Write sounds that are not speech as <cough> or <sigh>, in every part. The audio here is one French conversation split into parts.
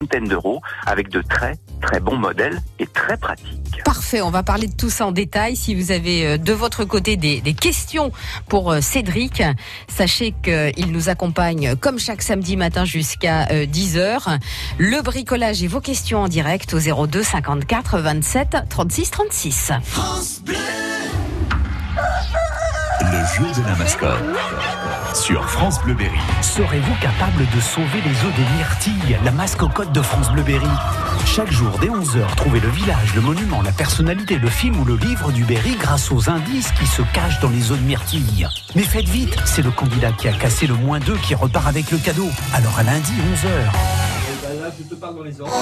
vingtaine d'euros avec de très très bons modèles et très pratiques. Parfait, on va parler de tout ça en détail. Si vous avez euh, de votre côté des, des questions pour euh, Cédric, sachez qu'il nous accompagne comme chaque samedi matin jusqu'à 10h. Le bricolage et vos questions en direct au 02 54 27 36 36. France Bleu le jeu de la mascotte. Sur France Bleu Berry. Serez-vous capable de sauver les œufs de myrtille, la mascotte de France Bleu Berry? Chaque jour, dès 11h, trouvez le village, le monument, la personnalité, le film ou le livre du Berry grâce aux indices qui se cachent dans les œufs de myrtille. Mais faites vite, c'est le candidat qui a cassé le moins d'œufs qui repart avec le cadeau. Alors à lundi, 11h.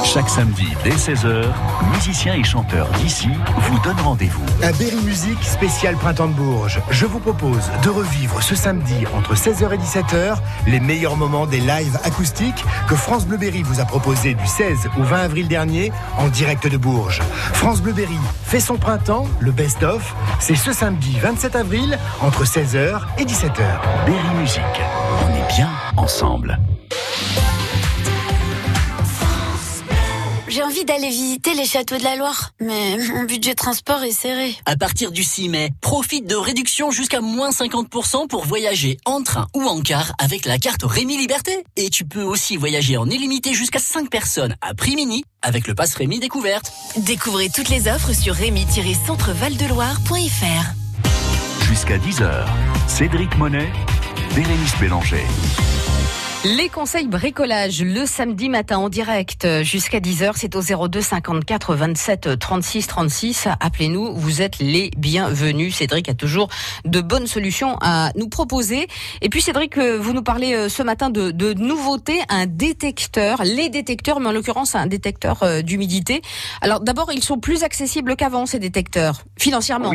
Chaque samedi dès 16h, musiciens et chanteurs d'ici vous donnent rendez-vous. À Berry Musique spécial Printemps de Bourges, je vous propose de revivre ce samedi entre 16h et 17h les meilleurs moments des lives acoustiques que France Bleu Berry vous a proposé du 16 au 20 avril dernier en direct de Bourges. France Bleu Berry fait son printemps, le best-of, c'est ce samedi 27 avril entre 16h et 17h. Berry Musique, on est bien ensemble. J'ai envie d'aller visiter les châteaux de la Loire, mais mon budget transport est serré. À partir du 6 mai, profite de réductions jusqu'à moins 50% pour voyager en train ou en car avec la carte Rémi Liberté. Et tu peux aussi voyager en illimité jusqu'à 5 personnes à prix mini avec le pass Rémi Découverte. Découvrez toutes les offres sur rémi-centrevaldeloire.fr. Jusqu'à 10h, Cédric Monet, Bérénice Bélanger. Les conseils bricolage le samedi matin en direct jusqu'à 10h, c'est au 02 54 27 36 36. Appelez-nous, vous êtes les bienvenus. Cédric a toujours de bonnes solutions à nous proposer. Et puis Cédric, euh, vous nous parlez euh, ce matin de, nouveautés, un détecteur, les détecteurs, mais en l'occurrence un détecteur euh, d'humidité. Alors d'abord, ils sont plus accessibles qu'avant ces détecteurs, financièrement.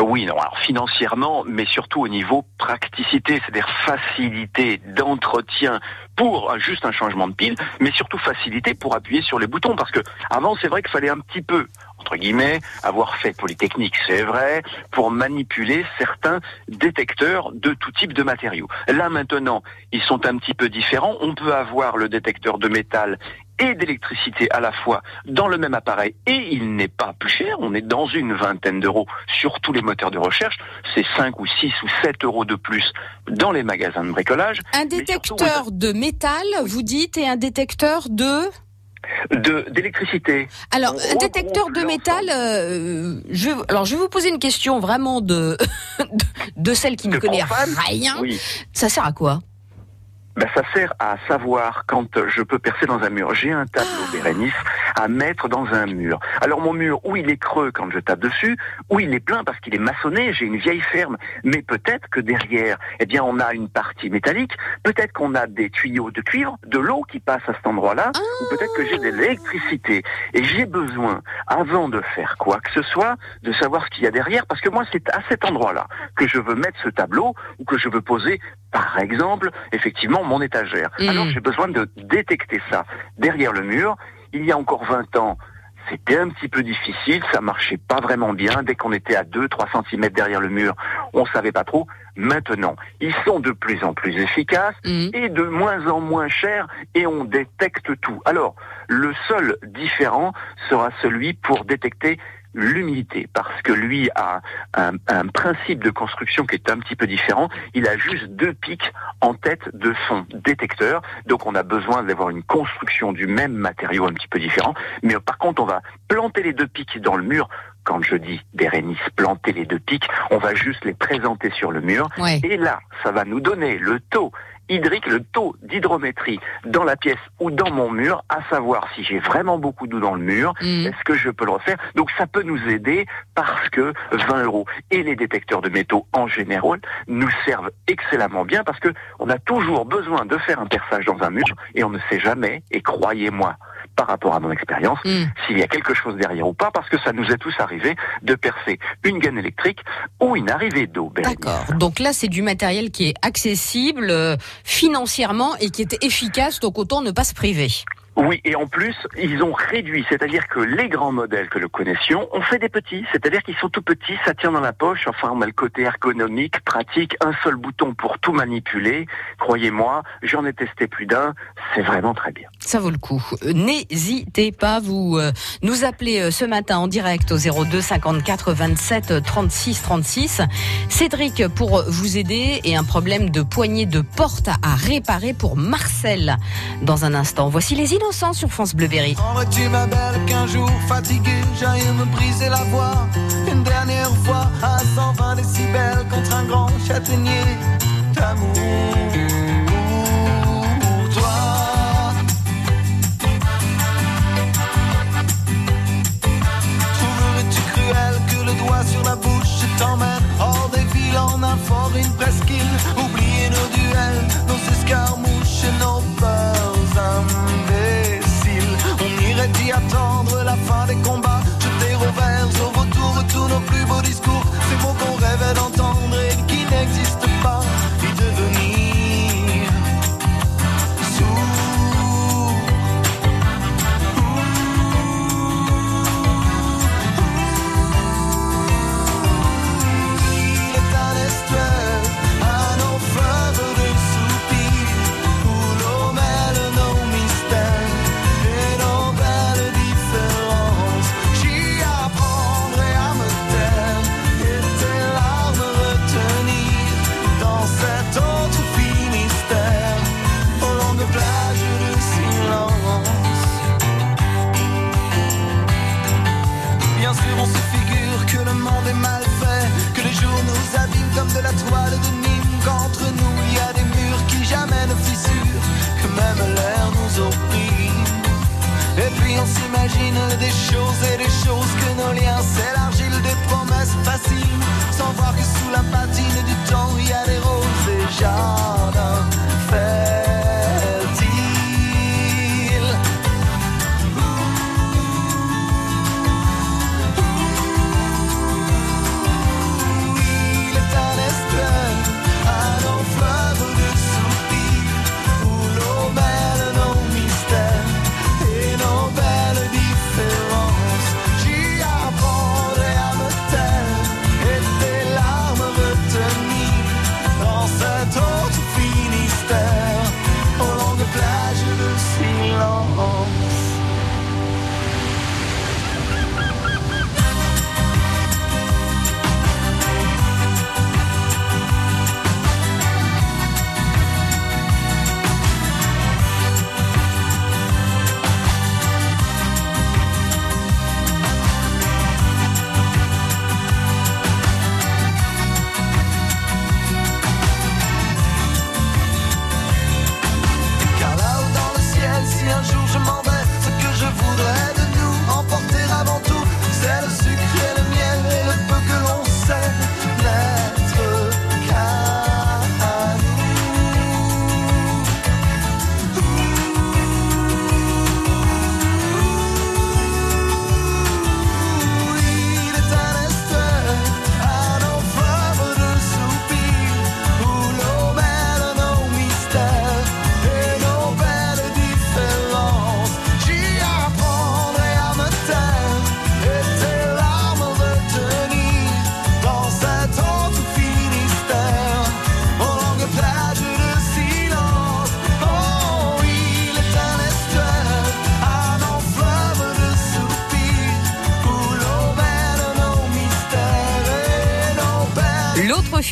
Oui, non, alors financièrement, mais surtout au niveau praticité, c'est-à-dire facilité d'entretien pour juste un changement de pile, mais surtout facilité pour appuyer sur les boutons, parce que avant c'est vrai qu'il fallait un petit peu entre guillemets, avoir fait Polytechnique, c'est vrai, pour manipuler certains détecteurs de tout type de matériaux. Là maintenant, ils sont un petit peu différents. On peut avoir le détecteur de métal et d'électricité à la fois dans le même appareil et il n'est pas plus cher, on est dans une vingtaine d'euros sur tous les moteurs de recherche, c'est 5 ou 6 ou 7 euros de plus dans les magasins de bricolage. Un détecteur de métal, vous dites, et un détecteur de d'électricité. Alors, un détecteur de métal, euh, je, alors je vais vous poser une question vraiment de <laughs> de, de celle qui ne connaît rien. Ça sert à quoi? Ben, ça sert à savoir quand je peux percer dans un mur. J'ai un tableau ah. Bérénice à mettre dans un mur. Alors mon mur, où il est creux quand je tape dessus, où il est plein parce qu'il est maçonné, j'ai une vieille ferme. Mais peut-être que derrière, eh bien, on a une partie métallique. Peut-être qu'on a des tuyaux de cuivre, de l'eau qui passe à cet endroit-là, ou peut-être que j'ai de l'électricité. Et j'ai besoin, avant de faire quoi que ce soit, de savoir ce qu'il y a derrière, parce que moi, c'est à cet endroit-là que je veux mettre ce tableau, ou que je veux poser, par exemple, effectivement, mon étagère. Mm. Alors j'ai besoin de détecter ça derrière le mur. Il y a encore 20 ans, c'était un petit peu difficile, ça marchait pas vraiment bien. Dès qu'on était à 2-3 cm derrière le mur, on savait pas trop. Maintenant, ils sont de plus en plus efficaces mm. et de moins en moins chers et on détecte tout. Alors, le seul différent sera celui pour détecter l'humidité, parce que lui a un, principe de construction qui est un petit peu différent. Il a juste deux pics en tête de son détecteur, donc on a besoin d'avoir une construction du même matériau un petit peu différent. Mais par contre, on va planter les deux pics dans le mur quand je dis Bérénice planter les deux pics, on va juste les présenter sur le mur. Et là, ça va nous donner le taux hydrique, le taux d'hydrométrie dans la pièce ou dans mon mur, à savoir si j'ai vraiment beaucoup d'eau dans le mur, mm. est-ce que je peux le refaire? Donc ça peut nous aider parce que 20 euros et les détecteurs de métaux en général nous servent excellemment bien parce que on a toujours besoin de faire un perçage dans un mur et on ne sait jamais, et croyez-moi, par rapport à mon expérience, mm. s'il y a quelque chose derrière ou pas, parce que ça nous est tous arrivé de percer une gaine électrique ou une arrivée d'eau. D'accord. Donc là, c'est du matériel qui est accessible euh, financièrement et qui est efficace, donc autant ne pas se priver. Oui, et en plus, ils ont réduit, c'est-à-dire que les grands modèles que nous connaissions ont fait des petits, c'est-à-dire qu'ils sont tout petits, ça tient dans la poche, enfin on a le côté ergonomique, pratique, un seul bouton pour tout manipuler. Croyez-moi, j'en ai testé plus d'un, c'est vraiment très bien. Ça vaut le coup. Euh, N'hésitez pas, vous euh, nous appelez euh, ce matin en direct au 02 54 27 36 36. Cédric pour vous aider et un problème de poignée de porte à réparer pour Marcel. Dans un instant, voici les innocents sur France Bleu Berry. tu ma belle qu'un jour fatigué j'aille me briser la voix une dernière fois à 120 décibels contre un grand châtaignier d'amour? Pour toi. Trouverais-tu cruel que le doigt sur la bouche t'emmène hors des villes en un fort, une presqu'île Oublier nos duels, nos escarmouches?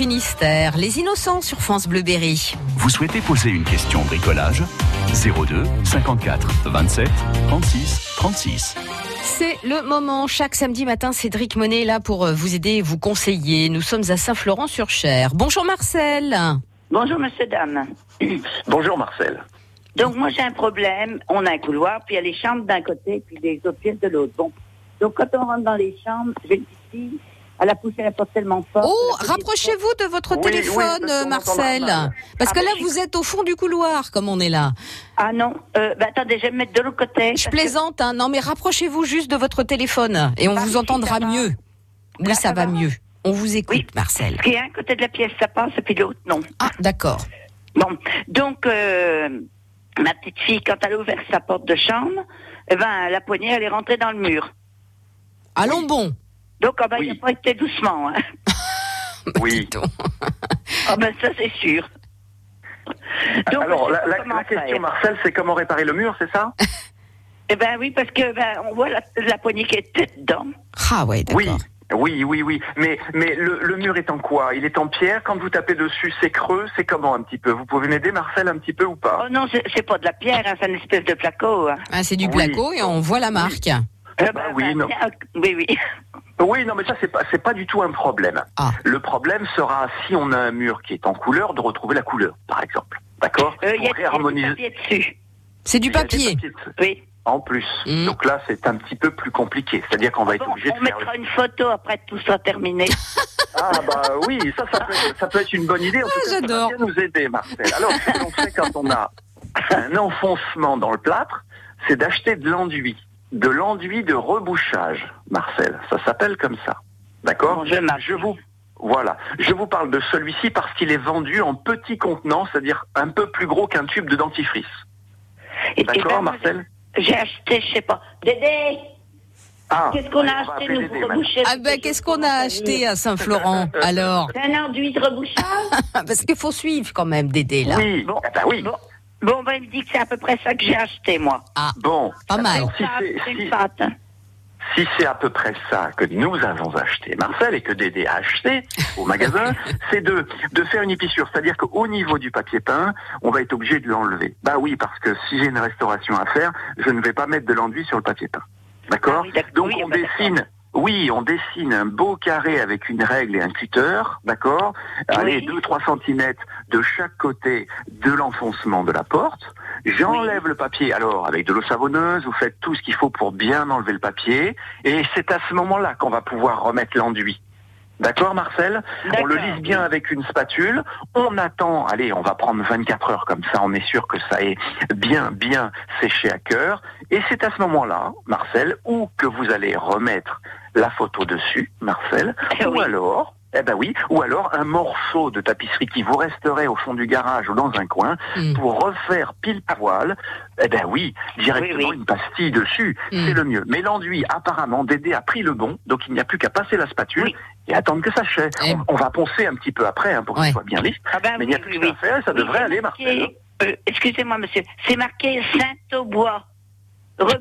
Finistère, les innocents sur France Bleu Berry. Vous souhaitez poser une question bricolage? 02 54 27 36 36. C'est le moment. Chaque samedi matin, Cédric Monet est là pour euh, vous aider et vous conseiller. Nous sommes à Saint-Florent-sur-Cher. Bonjour Marcel. Bonjour, monsieur, dame. <clears throat> Bonjour Marcel. Donc, moi, j'ai un problème. On a un couloir, puis il y a les chambres d'un côté, puis les autres pièces de l'autre. Bon. Donc, quand on rentre dans les chambres, j'ai une petite fille, elle a poussé la porte tellement fort. Oh, rapprochez-vous de votre Oui, téléphone, Marcel. Parce Ah, que là, mais je- vous êtes au fond du couloir, comme on est là. Ah non, euh, bah, attendez, je vais me mettre de l'autre côté. Je que- plaisante, hein. Non, mais rapprochez-vous juste de votre téléphone et on Bah, vous entendra ça mieux. Oui, Là, ça ça va va. mieux. On vous écoute, Oui. Marcel. A un côté de la pièce, ça passe, et puis l'autre, non. Ah, d'accord. Bon, donc, euh, ma petite fille, quand elle a ouvert sa porte de chambre, eh ben, la poignée, elle est rentrée dans le mur. Allons bon. Donc, ah ben, Oui. il n'a pas été doucement. Hein. <laughs> Oui. Ah ben, ça, c'est sûr. Donc, Alors, la, question. Marcel, c'est comment réparer le mur, c'est ça? Eh ben oui, parce que ben, on voit la, la poignée qui était dedans. Ah ouais, d'accord. Oui. Oui, oui, oui. Mais, mais le, le mur est en quoi? Il est en pierre? Quand vous tapez dessus, c'est creux? C'est comment un petit peu? Vous pouvez m'aider, Marcel, un petit peu ou pas? Oh non, c'est c'est pas de la pierre, hein, c'est une espèce de placo. Hein. Ah, c'est du Oui. placo et on voit la marque. Eh bah oui, non. tiens, oui, oui. Oui, non, mais ça, c'est pas, c'est pas du tout un problème. Ah. Le problème sera, si on a un mur qui est en couleur, de retrouver la couleur, par exemple. D'accord Euh, Il y a Pour il y a du réharmoniser. papier dessus. C'est du papier. Oui. En plus. Mm. Donc là, c'est un petit peu plus compliqué. C'est-à-dire qu'on va être obligé on de faire. mettra une photo après que tout sera terminé. <laughs> Ah bah oui, ça, ça peut être, ça peut être une bonne idée. En tout cas, ça va Ah, j'adore. bien nous aider, Marcel. Alors, ce que l'on fait quand on a un enfoncement dans le plâtre, c'est d'acheter de l'enduit. De l'enduit de rebouchage, Marcel. Ça s'appelle comme ça. D'accord je vous, voilà. Je vous parle de celui-ci parce qu'il est vendu en petit contenant, c'est-à-dire un peu plus gros qu'un tube de dentifrice. Et- et D'accord, ben, Marcel J'ai acheté, je sais pas. Dédé, Ah, qu'est-ce qu'on a acheté, nous, pour reboucher Ah ben, qu'est-ce qu'on a acheté à Saint-Florent <laughs> alors? Un enduit de rebouchage? Parce qu'il faut suivre quand même Dédé là. Oui, Bon. eh ben oui. Bon, bon ben, il me dit que c'est à peu près ça que j'ai acheté, moi. Bon, Pas mal. Alors, si c'est- si- une pâte. hein. Si c'est à peu près ça que nous avons acheté, Marcel, et que Dédé a acheté au magasin, <laughs> c'est de, de faire une épissure. C'est-à-dire qu'au niveau du papier peint, on va être obligé de l'enlever. Bah oui, parce que si j'ai une restauration à faire, je ne vais pas mettre de l'enduit sur le papier peint. D'accord Ah oui. Donc Oui, on bah, d'accord. dessine. Oui, on dessine un beau carré avec une règle et un cutter, d'accord Allez, Oui. 2-3 centimètres de chaque côté de l'enfoncement de la porte. J'enlève le papier. Alors, avec de l'eau savonneuse, vous faites tout ce qu'il faut pour bien enlever le papier. Et c'est à ce moment-là qu'on va pouvoir remettre l'enduit. D'accord, Marcel? On le lisse bien avec une spatule. On attend, allez, on va prendre 24 heures comme ça, on est sûr que ça est bien, bien séché à cœur. Et c'est à ce moment-là, Marcel, où que vous allez remettre la photo dessus, Marcel, Eh ou oui. alors, eh ben oui, ou alors un morceau de tapisserie qui vous resterait au fond du garage ou dans un coin Mm. pour refaire pile poil. Eh ben oui, directement Oui, oui. une pastille dessus, c'est le mieux. Mais l'enduit, apparemment, Dédé a pris le bon, donc il n'y a plus qu'à passer la spatule Oui. Et attendre que ça sèche. Eh. On, on va poncer un petit peu après hein, pour Ouais. qu'il soit bien lisse. Ah ben Mais il n'y a oui, plus oui, faire, ça Oui, devrait aller, marqué- Marcel. euh, Excusez-moi, monsieur. C'est marqué Saint-Aubois.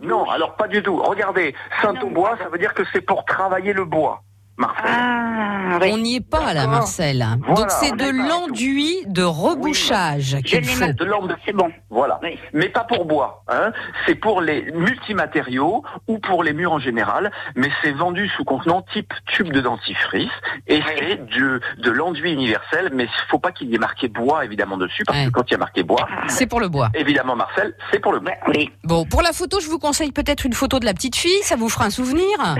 Non, alors pas du tout. Regardez, Saint-Aubois, non, ça veut dire que c'est pour travailler le bois, Marcel. Ah, oui. On n'y est pas là. Marcel. Voilà, Donc c'est de l'enduit de rebouchage Je qu'il faut. De l'ordre de- C'est bon. Voilà. Oui. Mais pas pour bois. Hein. C'est pour les multimatériaux ou pour les murs en général. Mais c'est vendu sous contenant type tube de dentifrice. Et Oui. c'est du, de l'enduit universel. Mais il faut pas qu'il y ait marqué bois, évidemment, dessus. Parce que quand il y a marqué bois, C'est pour le bois. évidemment, Marcel, c'est pour le bois. Oui. Bon, pour la photo, je vous conseille peut-être une photo de la petite fille, ça vous fera un souvenir. <laughs>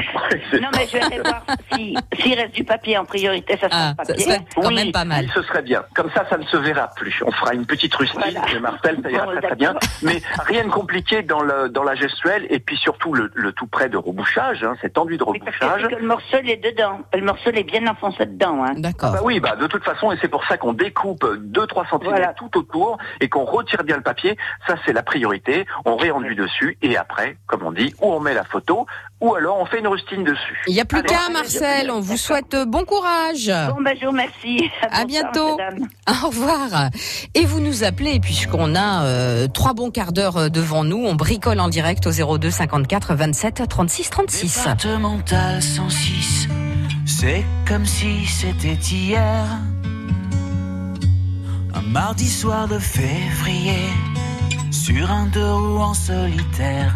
Non, mais je vais aller voir si- s'il reste du papier en priorité. Ça sera Ah, le ça papier. serait quand oui, même pas mal. oui, ce serait bien. Comme ça, ça ne se verra plus. On fera une petite rustine, Voilà. je Marcel, ça ira Bon, très, très bien. Mais rien de compliqué dans, le, dans la gestuelle et puis surtout le, le tout près de rebouchage, hein, cet enduit de Oui, parce que, rebouchage. le morceau est dedans. Le morceau est bien enfoncé dedans. Hein. D'accord. Bah oui, bah de toute façon, et c'est pour ça qu'on découpe 2-3 cm Voilà. tout autour et qu'on retire bien le papier. Ça, c'est la priorité. On réenduit dessus et après, comme on dit, ou on met la photo, ou alors on fait une rustine dessus. Il n'y a plus qu'à, Marcel. On vous souhaite euh, bon courage. Bon, ben, je vous remercie. À bientôt. <laughs> Au revoir. Et vous nous appelez, puisqu'on a euh, trois bons quarts d'heure euh, devant nous. On bricole en direct au 02 54 27 36 36. Départemental 106, c'est comme si c'était hier. Un mardi soir de février, sur un deux roues en solitaire.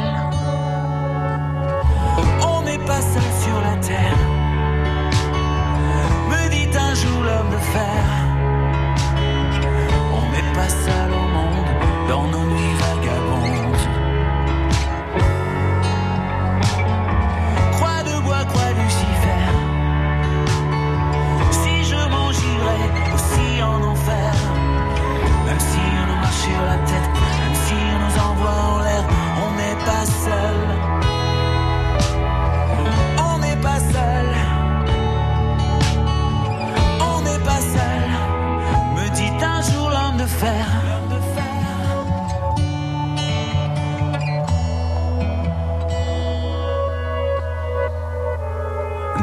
Me dit un jour l'homme de fer. On n'est pas seul au monde dans nos nuits vagabondes. Croix de bois, croix Lucifer. Si je m'en j'irai aussi en enfer. Même si on nous marche sur la tête, même si on nous envoie en l'air,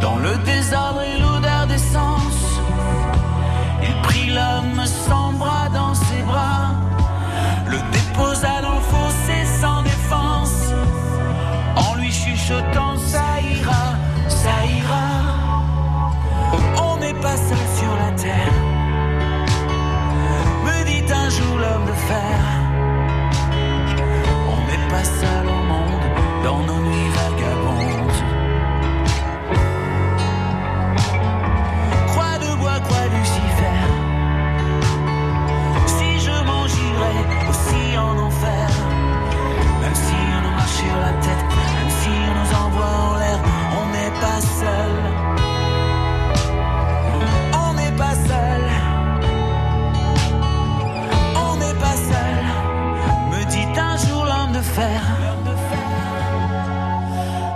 Dans le désordre et l'odeur d'essence, il prit l'homme sans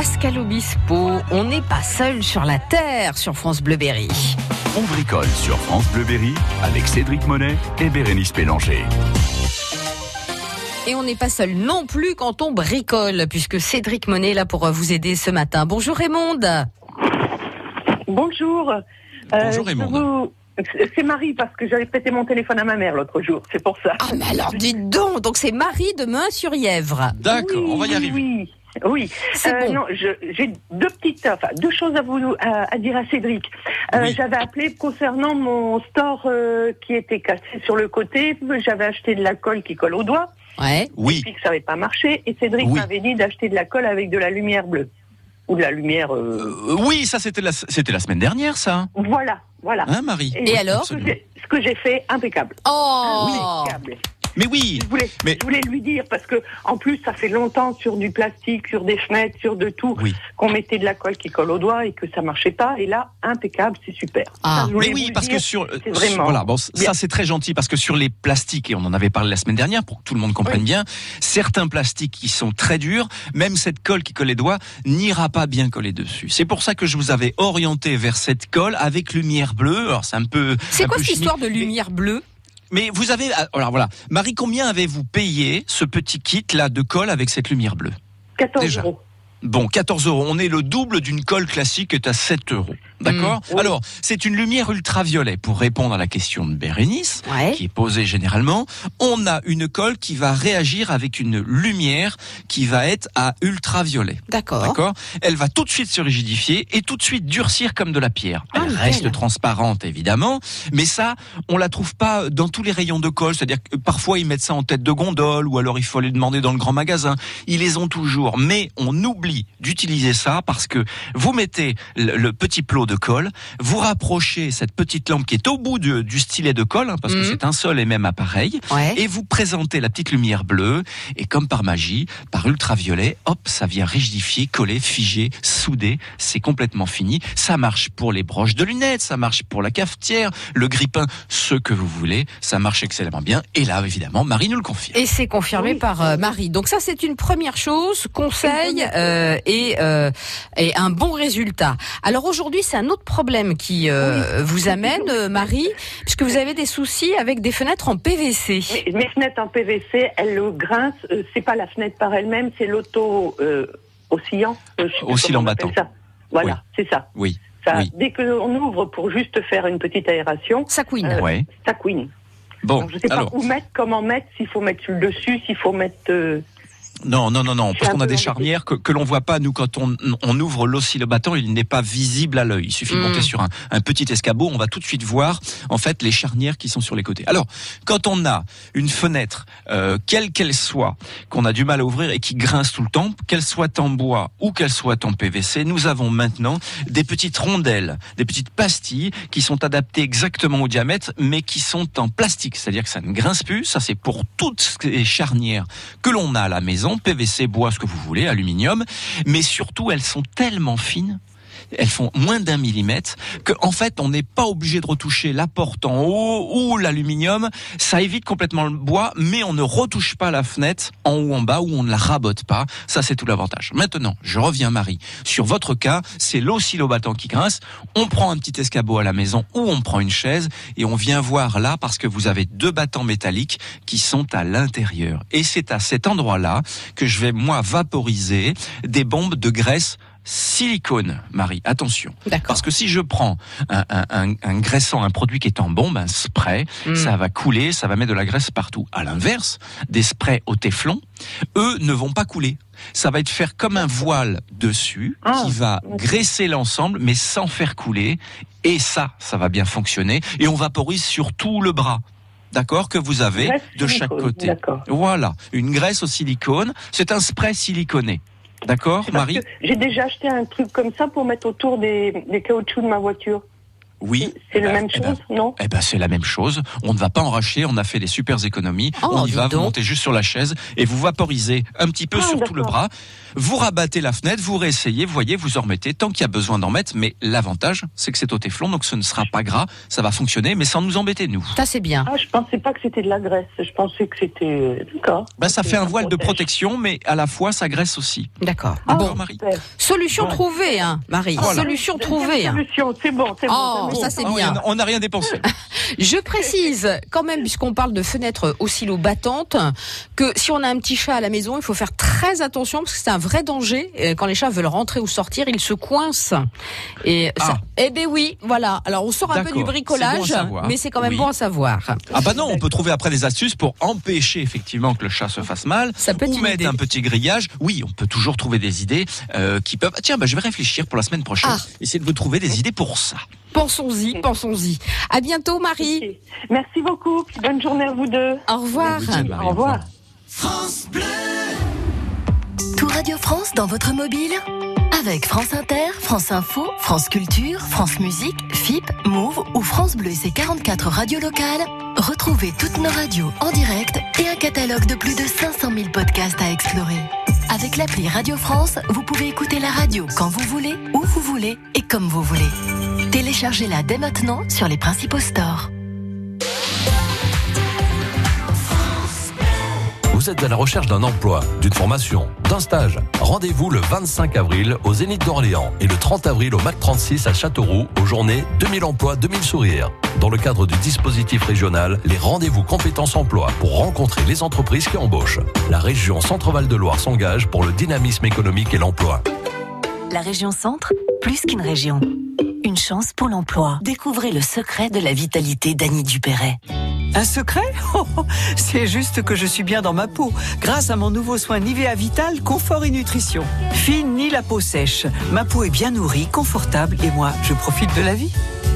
Pascal Obispo, on n'est pas seul sur la terre sur France Bleu Berry. On bricole sur France Bleu Berry avec Cédric Monet et Bérénice Pélanger. Et on n'est pas seul non plus quand on bricole, puisque Cédric Monet est là pour vous aider ce matin. Bonjour Raymond. Bonjour. Euh, Bonjour, vous- C'est Marie parce que j'avais prêté mon téléphone à ma mère l'autre jour, c'est pour ça. Ah mais alors dites donc, donc c'est Marie de Main-sur-Yèvre. D'accord, Oui, on va y oui, arriver. Oui, oui. Euh, bon. Non, je- j'ai deux petites, enfin deux choses à vous à, à dire à Cédric. Euh, Oui. J'avais appelé concernant mon store euh, qui était cassé sur le côté. J'avais acheté de la colle qui colle au doigt, Ouais. Oui, puis que ça n'avait pas marché. Et Cédric Oui. m'avait dit d'acheter de la colle avec de la lumière bleue ou de la lumière. euh, Euh, oui, ça c'était la, c'était la semaine dernière, ça. Voilà, voilà. Hein, Marie Et alors ce que j'ai- Ce que j'ai fait, impeccable. Oh Impeccable. Mais oui, Je voulais, Mais- je voulais lui dire parce que en plus ça fait longtemps sur du plastique, sur des fenêtres, sur de tout Oui. qu'on mettait de la colle qui colle au doigt et que ça marchait pas. Et là, impeccable, c'est super. Ah. Ça, mais oui, parce dire, que sur, c'est vraiment voilà, bon, bien. ça c'est très gentil parce que sur les plastiques et on en avait parlé la semaine dernière pour que tout le monde comprenne Oui. bien, certains plastiques qui sont très durs, même cette colle qui colle les doigts n'ira pas bien coller dessus. C'est pour ça que je vous avais orienté vers cette colle avec lumière bleue. Alors c'est un peu. C'est quoi peu cette chimique, histoire de lumière bleue? Mais vous avez, alors voilà, Marie, combien avez-vous payé ce petit kit là de colle avec cette lumière bleue? 14 déjà. euros. Bon, 14 euros. On est le double d'une colle classique qui est à 7 euros. D'accord Mmh, oui. Alors, c'est une lumière ultraviolet. Pour répondre à la question de Bérénice, Ouais. qui est posée généralement, on a une colle qui va réagir avec une lumière qui va être à ultraviolet. D'accord. D'accord Elle va tout de suite se rigidifier et tout de suite durcir comme de la pierre. Ah, Elle nickel. reste transparente évidemment, mais ça, on la trouve pas dans tous les rayons de colle. C'est-à-dire que parfois ils mettent ça en tête de gondole ou alors il faut aller demander dans le grand magasin. Ils les ont toujours, mais on oublie d'utiliser ça parce que vous mettez le, le petit plot de colle, vous rapprochez cette petite lampe qui est au bout du, du stylet de colle, hein, parce que Mhm. c'est un seul et même appareil, Ouais. et vous présentez la petite lumière bleue, et comme par magie, par ultraviolet, hop, ça vient rigidifier, coller, figer, souder, c'est complètement fini. Ça marche pour les broches de lunettes, ça marche pour la cafetière, le grippin, ce que vous voulez, ça marche excellemment bien. Et là, évidemment, Marie nous le confirme. Et c'est confirmé par euh, Marie. Donc ça, c'est une première chose, conseil euh, et, euh, et un bon résultat. Alors aujourd'hui, c'est un autre problème qui euh, vous amène, euh, Marie, puisque vous avez des soucis avec des fenêtres en PVC. Mes, mes fenêtres en PVC, elles le grincent. euh, c'est pas la fenêtre par elle-même, c'est l'auto euh, oscillant. euh, Oscillant battant. ça. Voilà, c'est ça. Oui. ça oui. Dès qu'on ouvre pour juste faire une petite aération, ça couine. euh, Ouais. ça couine. Bon, Donc, je sais pas alors. où mettre, comment mettre, s'il faut mettre sur le dessus, s'il faut mettre. Non, non, non, non, parce qu'on a des charnières que, que l'on voit pas. Nous, quand on, on ouvre l'oscillobattant, il n'est pas visible à l'œil. Il suffit de Mm. monter sur un, un petit escabeau, on va tout de suite voir en fait les charnières qui sont sur les côtés. Alors, quand on a une fenêtre, euh, quelle qu'elle soit, qu'on a du mal à ouvrir et qui grince tout le temps, qu'elle soit en bois ou qu'elle soit en PVC, nous avons maintenant des petites rondelles, des petites pastilles qui sont adaptées exactement au diamètre, mais qui sont en plastique, c'est-à-dire que ça ne grince plus. Ça, c'est pour toutes les charnières que l'on a à la maison, PVC, bois, ce que vous voulez, aluminium, mais surtout elles sont tellement fines. Elles font moins d'un millimètre que en fait on n'est pas obligé de retoucher la porte en haut ou l'aluminium. Ça évite complètement le bois, mais on ne retouche pas la fenêtre en haut ou en bas ou on ne la rabote pas. Ça c'est tout l'avantage. Maintenant, je reviens Marie sur votre cas. C'est l'oscillobattant qui grince. On prend un petit escabeau à la maison ou on prend une chaise et on vient voir là parce que vous avez deux battants métalliques qui sont à l'intérieur. Et c'est à cet endroit-là que je vais moi vaporiser des bombes de graisse silicone, Marie. Attention. Parce que si je prends un, un- un- un graissant, un produit qui est en bombe, un spray, Mm. ça va couler, ça va mettre de la graisse partout. À l'inverse, des sprays au téflon, eux ne vont pas couler. Ça va être faire comme un voile dessus Ah, qui va graisser l'ensemble, mais sans faire couler. Et ça, ça va bien fonctionner. Et on vaporise sur tout le bras. D'accord Que vous avez de chaque côté. Voilà. Une graisse au silicone. C'est un spray siliconé. D'accord, Marie J'ai déjà acheté un truc comme ça pour mettre autour des, des caoutchoucs de ma voiture. Oui. C'est Eh la ben, même eh ben, chose, non Eh ben c'est la même chose. On ne va pas en racheter. On a fait des super économies. Oh, on y va. Vous montez juste sur la chaise et vous vaporisez un petit peu Ah, sur tout le bras. Vous rabattez la fenêtre, vous réessayez, vous voyez, vous en remettez tant qu'il y a besoin d'en mettre. Mais l'avantage, c'est que c'est au téflon, donc ce ne sera pas gras. Ça va fonctionner, mais sans nous embêter nous. Ça, c'est bien. Ah, je pensais pas que c'était de la graisse. Je pensais que c'était. D'accord. Ben, ça fait un voile de protection, mais à la fois ça graisse aussi. D'accord. Ah, bon, Marie. super. solution trouvée, hein, Marie. Voilà. Solution trouvée. hein. Solution, c'est bon, c'est Oh, bon. Ça, c'est Ah bien. on n'a rien dépensé. <laughs> Je précise quand même, puisqu'on parle de fenêtres oscillo-battantes, que si on a un petit chat à la maison, il faut faire très attention parce que c'est un vrai danger. Euh, Quand les chats veulent rentrer ou sortir, ils se coincent. Et ça, eh ben oui, voilà. Alors on sort un peu Ah. Du bricolage, bon mais c'est quand même Oui. bon à savoir. Ah bah non, on peut trouver après des astuces pour empêcher effectivement que le chat se fasse mal. Ça peut être ou une mettre idée. un petit grillage. Oui, on peut toujours trouver des idées euh, qui peuvent. Ah, Tiens, bah, je vais réfléchir pour la semaine prochaine. Ah. Essayer de vous trouver des idées pour ça. Pensons-y, pensons-y. À bientôt, Marie. Merci beaucoup. Bonne journée à vous deux. Au revoir. Bon week-end, Marie, Au revoir. Tout Radio France dans votre mobile avec France Inter, France Info, France Culture, France Musique, FIP, Move ou France Bleu et ses 44 radios locales. Retrouvez toutes nos radios en direct et un catalogue de plus de 500 000 podcasts à explorer. Avec l'appli Radio France, vous pouvez écouter la radio quand vous voulez, où vous voulez et comme vous voulez. Téléchargez-la dès maintenant sur les principaux stores. Vous êtes à la recherche d'un emploi, d'une formation, d'un stage. Rendez-vous le 25 avril au Zénith d'Orléans et le 30 avril au MAC 36 à Châteauroux aux journées 2000 emplois, 2000 sourires. Dans le cadre du dispositif régional, les rendez-vous compétences emploi pour rencontrer les entreprises qui embauchent. La région Centre-Val de Loire s'engage pour le dynamisme économique et l'emploi. La région Centre, plus qu'une région. Une chance pour l'emploi. Découvrez le secret de la vitalité d'Annie Dupéret. Un secret <laughs> Oh, oh, C'est juste que je suis bien dans ma peau, grâce à mon nouveau soin Nivea Vital Confort et Nutrition. Fine ni la peau sèche, ma peau est bien nourrie, confortable et moi, je profite de la vie.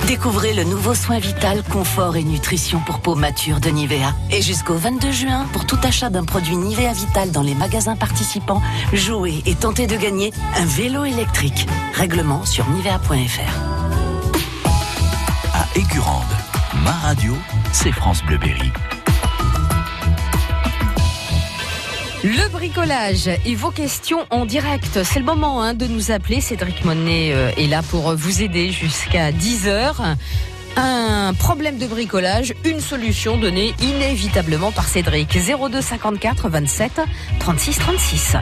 Découvrez le nouveau soin vital, confort et nutrition pour peau mature de Nivea. Et jusqu'au 22 juin, pour tout achat d'un produit Nivea Vital dans les magasins participants, jouez et tentez de gagner un vélo électrique. Règlement sur nivea.fr. À Aigurande, ma radio, c'est France Bleu Berry. Le bricolage et vos questions en direct. C'est le moment hein, de nous appeler. Cédric Monnet euh, est là pour vous aider jusqu'à 10h. Un problème de bricolage, une solution donnée inévitablement par Cédric. 02 54 27 36 36.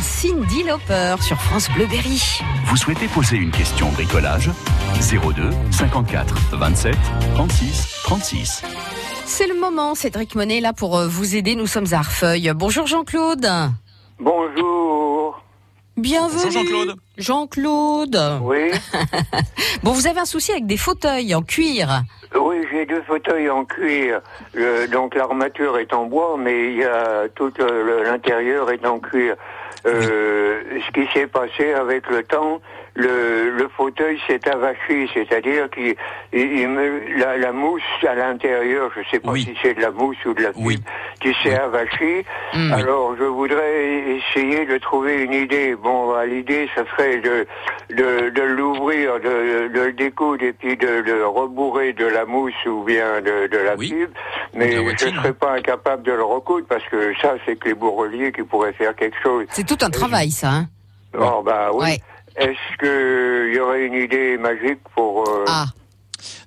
Cindy Lauper sur France Bleu Berry. Vous souhaitez poser une question bricolage? 02 54 27 36 36. C'est le moment, Cédric Monet est là pour euh, vous aider. Nous sommes à Arfeuil. Bonjour Jean-Claude. Bonjour. Bienvenue. Bonjour, Jean-Claude. Jean-Claude. Oui. <laughs> bon, vous avez un souci avec des fauteuils en cuir. Oui, j'ai deux fauteuils en cuir. Le- donc l'armature est en bois, mais il y a tout euh, l'intérieur est en cuir. Euh, ce qui s'est passé avec le temps, le, le fauteuil s'est avachi, c'est-à-dire qu'il la, la mousse à l'intérieur, je sais pas si c'est de la mousse ou de la fibre, qui s'est avachie. Alors je voudrais essayer de trouver une idée. Bon, l'idée, ça serait de, de, de l'ouvrir, de, de le découdre et puis de le rebourrer de la mousse ou bien de, de la fibre. Mais je ne serais pas incapable de le recoudre parce que ça, c'est que les bourreliers qui pourraient faire quelque chose. C'est tout un travail, ça. Hein Oh, bah oui. Est-ce qu'il y aurait une idée magique pour... euh, Ah.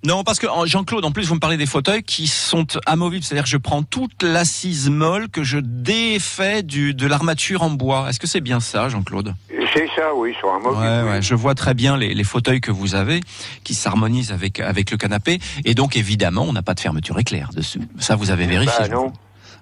Non, parce que Jean-Claude, en plus, vous me parlez des fauteuils qui sont amovibles. C'est-à-dire que je prends toute l'assise molle que je défais du, de l'armature en bois. Est-ce que c'est bien ça, Jean-Claude? C'est ça, oui, sur un mobile. Ouais, ouais, je vois très bien les, les fauteuils que vous avez qui s'harmonisent avec avec le canapé et donc évidemment on n'a pas de fermeture éclair dessus. Ça vous avez vérifié. Bah non.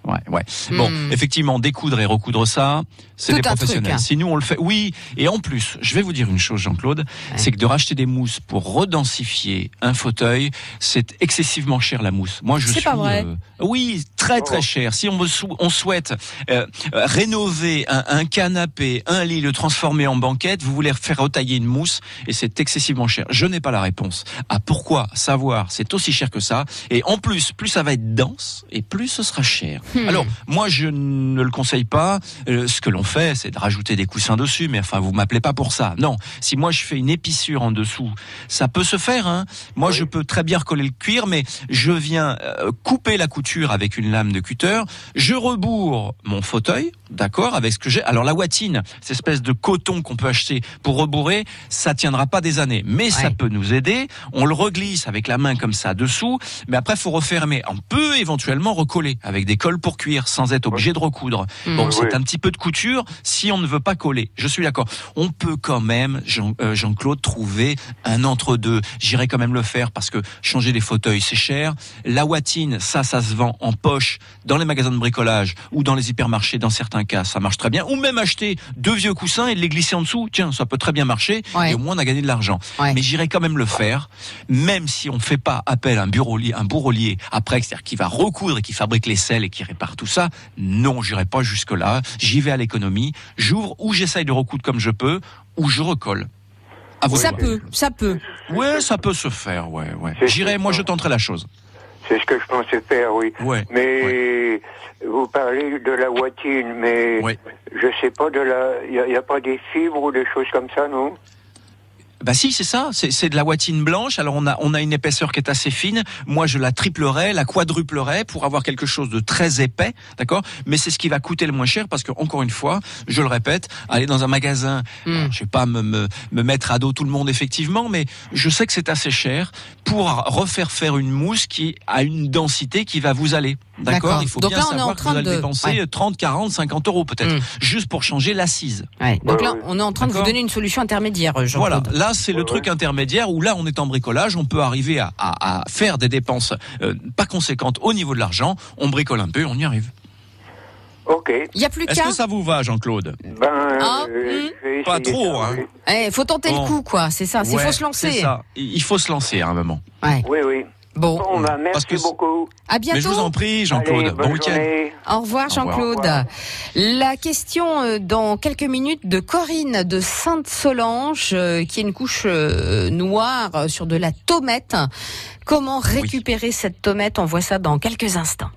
Ouais, ouais. Bon, Hmm. effectivement, découdre et recoudre ça, c'est des truc, professionnels. hein. Si nous on le fait, oui. Et en plus, je vais vous dire une chose, Jean-Claude, c'est que de racheter des mousses pour redensifier un fauteuil, c'est excessivement cher la mousse. Moi, je C'est suis. pas vrai. euh, oui, très très cher. Si on, me sou- on souhaite euh, euh, rénover un, un canapé, un lit, le transformer en banquette, vous voulez faire retailler une mousse et c'est excessivement cher. Je n'ai pas la réponse à pourquoi savoir? C'est aussi cher que ça. Et en plus, plus ça va être dense et plus ce sera cher. Hmm. Alors, moi, je ne le conseille pas. Euh, ce que l'on fait, c'est de rajouter des coussins dessus. Mais enfin, vous m'appelez pas pour ça. Non. Si moi je fais une épissure en dessous, ça peut se faire. Hein. Moi, je peux très bien recoller le cuir, mais je viens euh, couper la couture avec une lame de cutter. Je rebourre mon fauteuil, d'accord, avec ce que j'ai. Alors la watine, cette espèce de coton qu'on peut acheter pour rebourrer, ça tiendra pas des années, mais ça peut nous aider. On le reglisse avec la main comme ça dessous, mais après faut refermer. On peut éventuellement recoller avec des colles pour cuire sans être obligé de recoudre. Mm. Bon, Oui. c'est un petit peu de couture si on ne veut pas coller. Je suis d'accord. On peut quand même, euh, Jean-Claude, trouver un entre-deux. J'irai quand même le faire parce que changer les fauteuils, c'est cher. La watine, ça, ça se vend en poche dans les magasins de bricolage ou dans les hypermarchés. Dans certains cas, ça marche très bien. Ou même acheter deux vieux coussins et les glisser en dessous. Tiens, ça peut très bien marcher. Et au moins, on a gagné de l'argent. Mais j'irai quand même le faire, même si on ne fait pas appel à un bureaulier, un bourrelier après, c'est-à-dire qui va recoudre et qui fabrique les selles et qui répare tout ça. Non, j'irai pas jusque là. J'y vais à l'économie. J'ouvre ou j'essaye de recoudre comme je peux, ou je recolle. Ça peut, ça peut. Ouais, ça peut se faire, ouais, ouais. J'irai, moi je tenterai la chose. C'est ce que je pensais faire, oui. Ouais. Mais vous parlez de la watine, mais je sais pas de la. Il n'y a, pas des fibres ou des choses comme ça, non? Bah si, c'est ça. C'est de la watine blanche. Alors on a on a une épaisseur qui est assez fine. Moi, je la triplerai, la quadruplerai pour avoir quelque chose de très épais, d'accord? Mais c'est ce qui va coûter le moins cher parce que encore une fois, je le répète, aller dans un magasin, alors, je vais pas me, me me mettre à dos tout le monde effectivement, mais je sais que c'est assez cher pour refaire faire une mousse qui a une densité qui va vous aller. D'accord. Il faut Donc bien là, on est en savoir que train vous allez de- dépenser ouais. 30, 40, 50 euros peut-être, juste pour changer l'assise. Donc là, on est en train de vous donner une solution intermédiaire, jean Voilà, là c'est le truc intermédiaire où là on est en bricolage, on peut arriver à, à- à faire des dépenses euh, pas conséquentes au niveau de l'argent, on bricole un peu, on y arrive. Ok. Il y a plus Est-ce qu'à. que ça vous va Jean-Claude? Ben, Ah, euh, vais Pas trop, hein. Eh, faut tenter Bon. le coup, quoi. C'est ça. Il Ouais, faut se lancer. c'est ça. Il il faut se lancer à un moment. Oui, oui. Bon. ben, merci beaucoup. À bientôt. Mais je vous en prie Jean-Claude, bon week-end. Au revoir Au revoir. Jean-Claude. La question euh, dans quelques minutes de Corinne de Sainte-Solange, euh, qui a une couche euh, noire sur de la tomate. Comment récupérer cette tomate On voit ça dans quelques instants.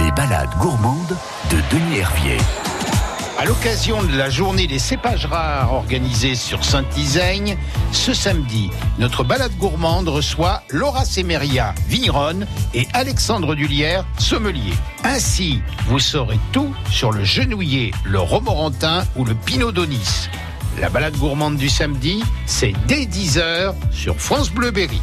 Les balades gourmandes de Denis Hervier. À l'occasion de la journée des cépages rares organisée sur Saint-Isaigne, ce samedi, notre balade gourmande reçoit Laura Semeria, vigneronne, et Alexandre Dullière, sommelier. Ainsi, vous saurez tout sur le genouiller, le romorantin ou le pinot d'Onis. La balade gourmande du samedi, c'est dès 10h sur France Bleu Berry.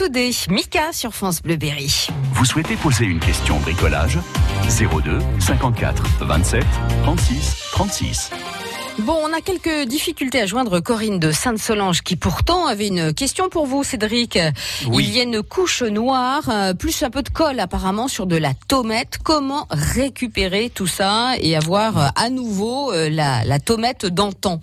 Today, Mika sur France Bleu Berry. Vous souhaitez poser une question bricolage? 02 54 27 36 36. Bon, on a quelques difficultés à joindre Corinne de Sainte-Solange qui pourtant avait une question pour vous, Cédric. Oui. Il y a une couche noire, euh, plus un peu de colle apparemment sur de la tomate. Comment récupérer tout ça et avoir euh, à nouveau euh, la, la tomate d'antan?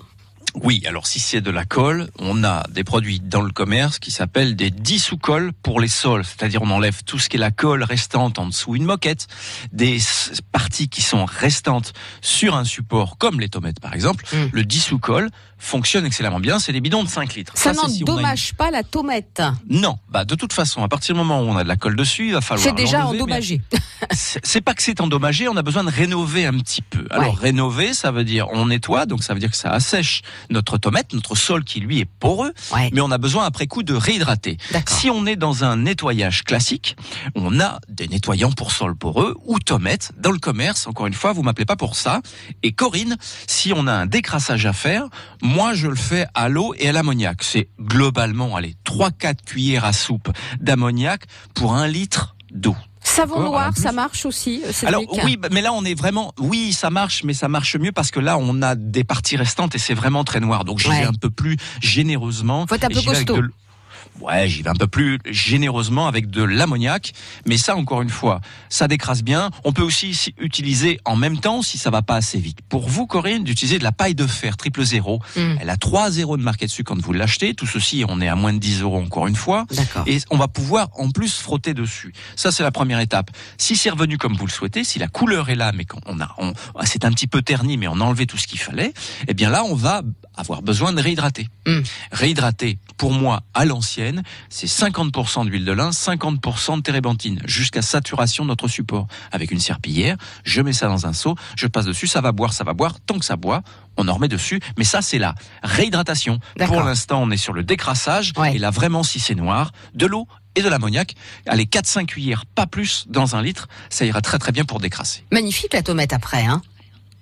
Oui, alors si c'est de la colle, on a des produits dans le commerce qui s'appellent des dissous-colles pour les sols. C'est-à-dire on enlève tout ce qui est la colle restante en dessous, une moquette, des parties qui sont restantes sur un support comme les tomates par exemple. Le dissous-colle fonctionne excellemment bien, c'est des bidons de 5 litres. Ça, c'est si on a une- n'endommage pas la tomate. Non, bah de toute façon, à partir du moment où on a de la colle dessus, il va falloir C'est déjà endommagé. <laughs> c'est pas que c'est endommagé, on a besoin de rénover un petit peu. Alors rénover, ça veut dire on nettoie, donc ça veut dire que ça assèche notre tomate, notre sol qui lui est poreux, mais on a besoin après coup de réhydrater. Si on est dans un nettoyage classique, on a des nettoyants pour sol poreux ou tomates dans le commerce. Encore une fois, vous m'appelez pas pour ça. Et Corinne, si on a un décrassage à faire, moi je le fais à l'eau et à l'ammoniac. C'est globalement, allez, 3-4 cuillères à soupe d'ammoniac pour un litre d'eau. Savon noir, ça marche aussi, Alors oui, bah, mais là on est vraiment, oui, ça marche, mais ça marche mieux parce que là on a des parties restantes et c'est vraiment très noir. Donc j'y Ouais. vais un peu plus généreusement. Faut être un peu costaud. Ouais, j'y vais un peu plus généreusement avec de l'ammoniac, mais ça encore une fois, ça décrasse bien. On peut aussi si- utiliser en même temps si ça va pas assez vite. Pour vous, Corinne, d'utiliser de la paille de fer triple zéro. Mm. Elle a 3 zéros de marqué dessus quand vous l'achetez. Tout ceci, on est à moins de 10 euros encore une fois. Et on va pouvoir en plus frotter dessus. Ça, c'est la première étape. Si c'est revenu comme vous le souhaitez, si la couleur est là, mais qu'on a, on, ah, c'est un petit peu terni, mais on a enlevé tout ce qu'il fallait, eh bien là, on va avoir besoin de réhydrater. Réhydrater, pour moi, à c'est 50% d'huile de lin, 50% de térébenthine, jusqu'à saturation de notre support. Avec une serpillière, je mets ça dans un seau, je passe dessus, ça va boire, ça va boire, tant que ça boit, on en remet dessus, mais ça, c'est la réhydratation. Pour l'instant, on est sur le décrassage, et là, vraiment, si c'est noir, de l'eau et de l'ammoniac, allez, 4-5 cuillères, pas plus, dans un litre, ça ira très très bien pour décrasser. Magnifique la tomate après, hein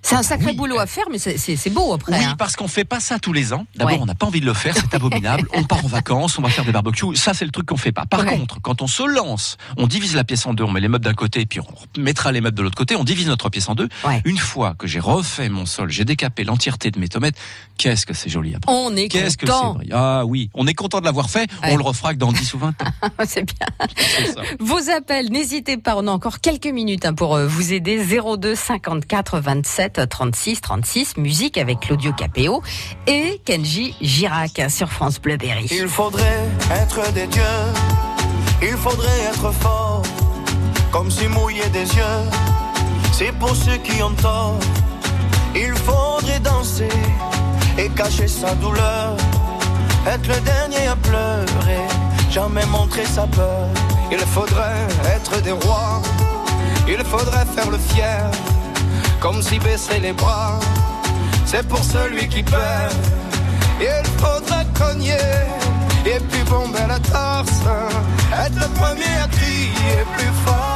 c'est un sacré boulot à faire, mais c'est- beau après. Oui, hein. parce qu'on fait pas ça tous les ans. D'abord, Ouais. on n'a pas envie de le faire, c'est <laughs> abominable. on part en vacances, on va faire des barbecues. Ça, c'est le truc qu'on fait pas. Par Ouais. contre, quand on se lance, on divise la pièce en deux, on met les meubles d'un côté, puis on mettra les meubles de l'autre côté, on divise notre pièce en deux. Une fois que j'ai refait mon sol, j'ai décapé l'entièreté de mes tomates, qu'est-ce que c'est joli après. On est content. Ah oui, on est content de l'avoir fait, on le refera que dans 10 ou 20 ans. <laughs> c'est bien. Ça. Vos appels, n'hésitez pas, on a encore quelques minutes hein, pour euh, vous aider. 02 54 27 36 36, musique avec Claudio Capéo et Kenji Girac sur France Bleu. Il faudrait être des dieux, il faudrait être fort, comme si mouiller des yeux, c'est pour ceux qui ont tort. Il faudrait danser et cacher sa douleur, être le dernier à pleurer, jamais montrer sa peur. Il faudrait être des rois, il faudrait faire le fier, comme si baisser les bras, c'est pour celui qui perd. Il faudrait cogner et puis bomber la torse, être le premier à crier plus fort.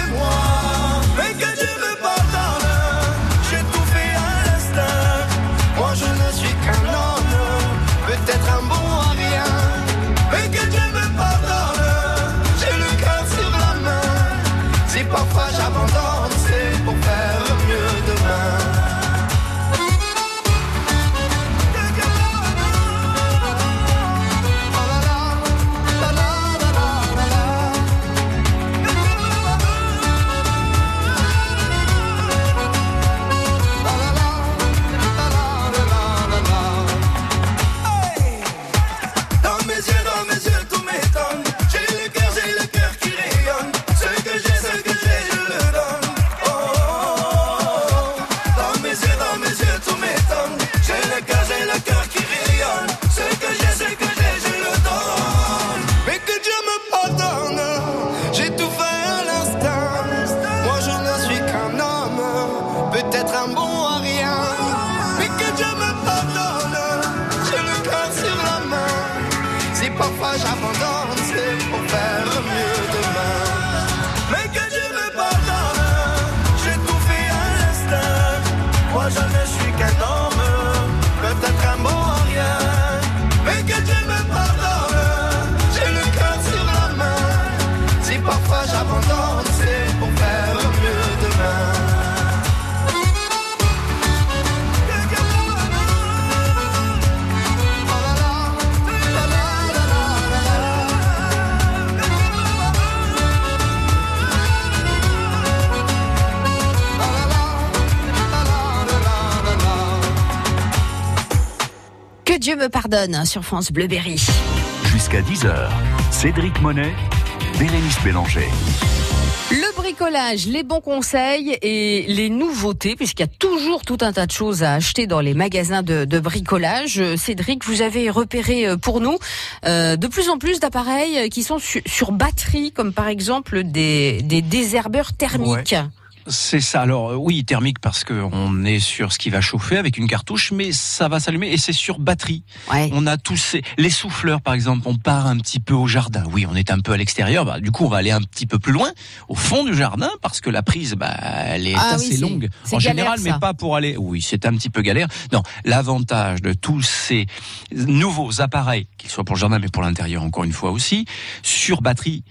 Me pardonne hein, sur France Bleu Berry. Jusqu'à 10h, Cédric Monet, Bérénice Bélanger. Le bricolage, les bons conseils et les nouveautés, puisqu'il y a toujours tout un tas de choses à acheter dans les magasins de, de bricolage. Euh, Cédric, vous avez repéré euh, pour nous euh, de plus en plus d'appareils qui sont su- sur batterie, comme par exemple des, des désherbeurs thermiques. C'est ça. Alors euh, oui, thermique parce que on est sur ce qui va chauffer avec une cartouche, mais ça va s'allumer et c'est sur batterie. On a tous ces les souffleurs par exemple. On part un petit peu au jardin. Oui, on est un peu à l'extérieur. Bah, du coup, on va aller un petit peu plus loin au fond du jardin parce que la prise, bah, elle est Ah assez longue en général, ça. mais pas pour aller. Oui, c'est un petit peu galère. Non, l'avantage de tous ces nouveaux appareils, qu'ils soient pour le jardin mais pour l'intérieur encore une fois aussi, sur batterie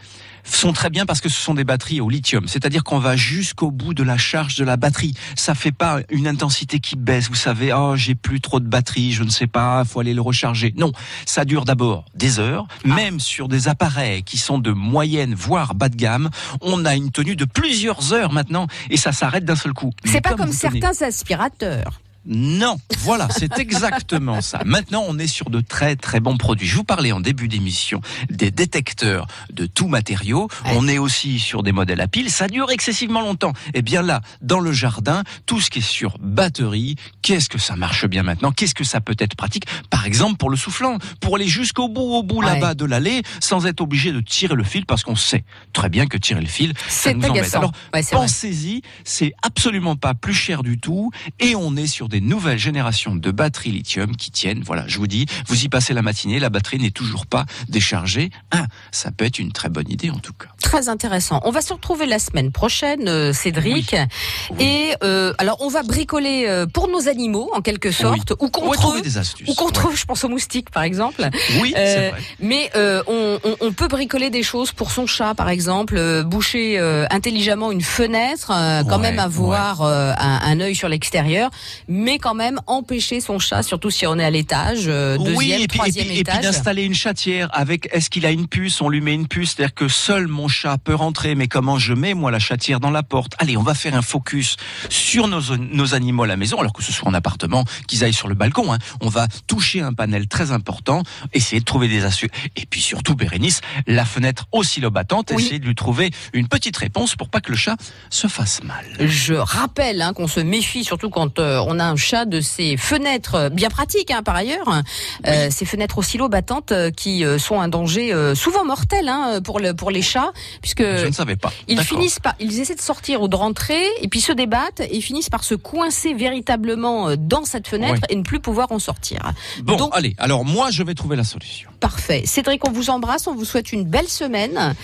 sont très bien parce que ce sont des batteries au lithium, c'est-à-dire qu'on va jusqu'au bout de la charge de la batterie. Ça fait pas une intensité qui baisse, vous savez, oh, j'ai plus trop de batterie, je ne sais pas, faut aller le recharger. Non, ça dure d'abord des heures, Ah. même sur des appareils qui sont de moyenne voire bas de gamme, on a une tenue de plusieurs heures maintenant et ça s'arrête d'un seul coup. C'est pas comme certains aspirateurs. Non, voilà, c'est exactement ça. Maintenant, on est sur de très très bons produits. Je vous parlais en début d'émission des détecteurs de tout matériau. On est aussi sur des modèles à pile. Ça dure excessivement longtemps. Et bien là, dans le jardin, tout ce qui est sur batterie, qu'est-ce que ça marche bien maintenant? Qu'est-ce que ça peut être pratique? Par exemple, pour le soufflant, pour aller jusqu'au bout, au bout là-bas de l'allée, sans être obligé de tirer le fil, parce qu'on sait très bien que tirer le fil, ça C'est nous embête. agaçant. Alors, Ouais, c'est vrai. pensez-y, c'est absolument pas plus cher du tout, et on est sur des nouvelles générations de batteries lithium qui tiennent. Voilà, je vous dis, vous y passez la matinée, la batterie n'est toujours pas déchargée. Ah, ça peut être une très bonne idée en tout cas. Très intéressant. On va se retrouver la semaine prochaine, euh, Cédric. Et euh, alors, on va bricoler euh, pour nos animaux, en quelque sorte, ou On va contre trouver eux. des astuces. Ou contre eux, je pense aux moustiques, par exemple. Oui, c'est vrai. Mais euh, on, on- on peut bricoler des choses pour son chat, par exemple, boucher intelligemment une fenêtre, quand Ouais, même avoir un, un œil sur l'extérieur, mais quand même empêcher son chat, surtout si on est à l'étage, euh, deuxième, oui, et puis, et troisième puis, et puis étage. d'installer une chatière avec est-ce qu'il a une puce? On lui met une puce, c'est-à-dire que seul mon chat peut rentrer, mais comment je mets moi la chatière dans la porte? Allez, on va faire un focus sur nos, nos animaux à la maison, alors que ce soit en appartement, qu'ils aillent sur le balcon. hein. On va toucher un panel très important, essayer de trouver des astuces. Et puis surtout, Bérénice, la fenêtre oscillobattante, essayer de lui trouver une petite réponse pour pas que le chat se fasse mal. Je rappelle hein, qu'on se méfie, surtout quand euh, on a un chat, de ces fenêtres euh, bien pratiques hein, par ailleurs, euh, ces fenêtres oscillo-battantes euh, qui euh, sont un danger souvent mortel hein, pour, le, pour les chats, puisque Je ne savais pas. ils finissent par, ils essaient de sortir ou de rentrer et puis se débattent et finissent par se coincer véritablement dans cette fenêtre et ne plus pouvoir en sortir. Bon, allez, alors moi je vais trouver la solution. Parfait. Cédric, on vous embrasse, on vous souhaite une belle semaine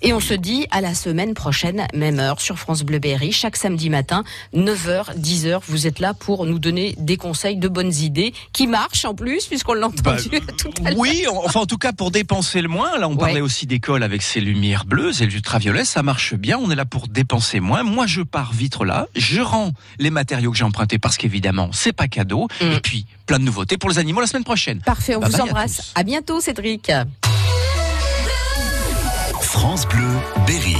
et on se dit à la semaine prochaine, même heure sur France Bleu Berry, chaque samedi matin, 9h, 10h. Vous êtes là pour nous donner des conseils, de bonnes idées qui marchent en plus, puisqu'on l'a entendu tout à l'heure. Bah, Oui, en- enfin en tout cas pour dépenser le moins. Là, on parlait aussi d'école avec ses lumières bleues et l'ultraviolet, ça marche bien. On est là pour dépenser moins. Moi, je pars vite là, je rends les matériaux que j'ai empruntés parce qu'évidemment, c'est pas cadeau. Et puis plein de nouveautés pour les animaux la semaine prochaine. Mm. Parfait, on Bye vous bye à embrasse. À bientôt, Cédric. France Bleu, Berry.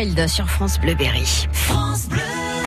Wilde sur France Bleu Berry. France Bleu.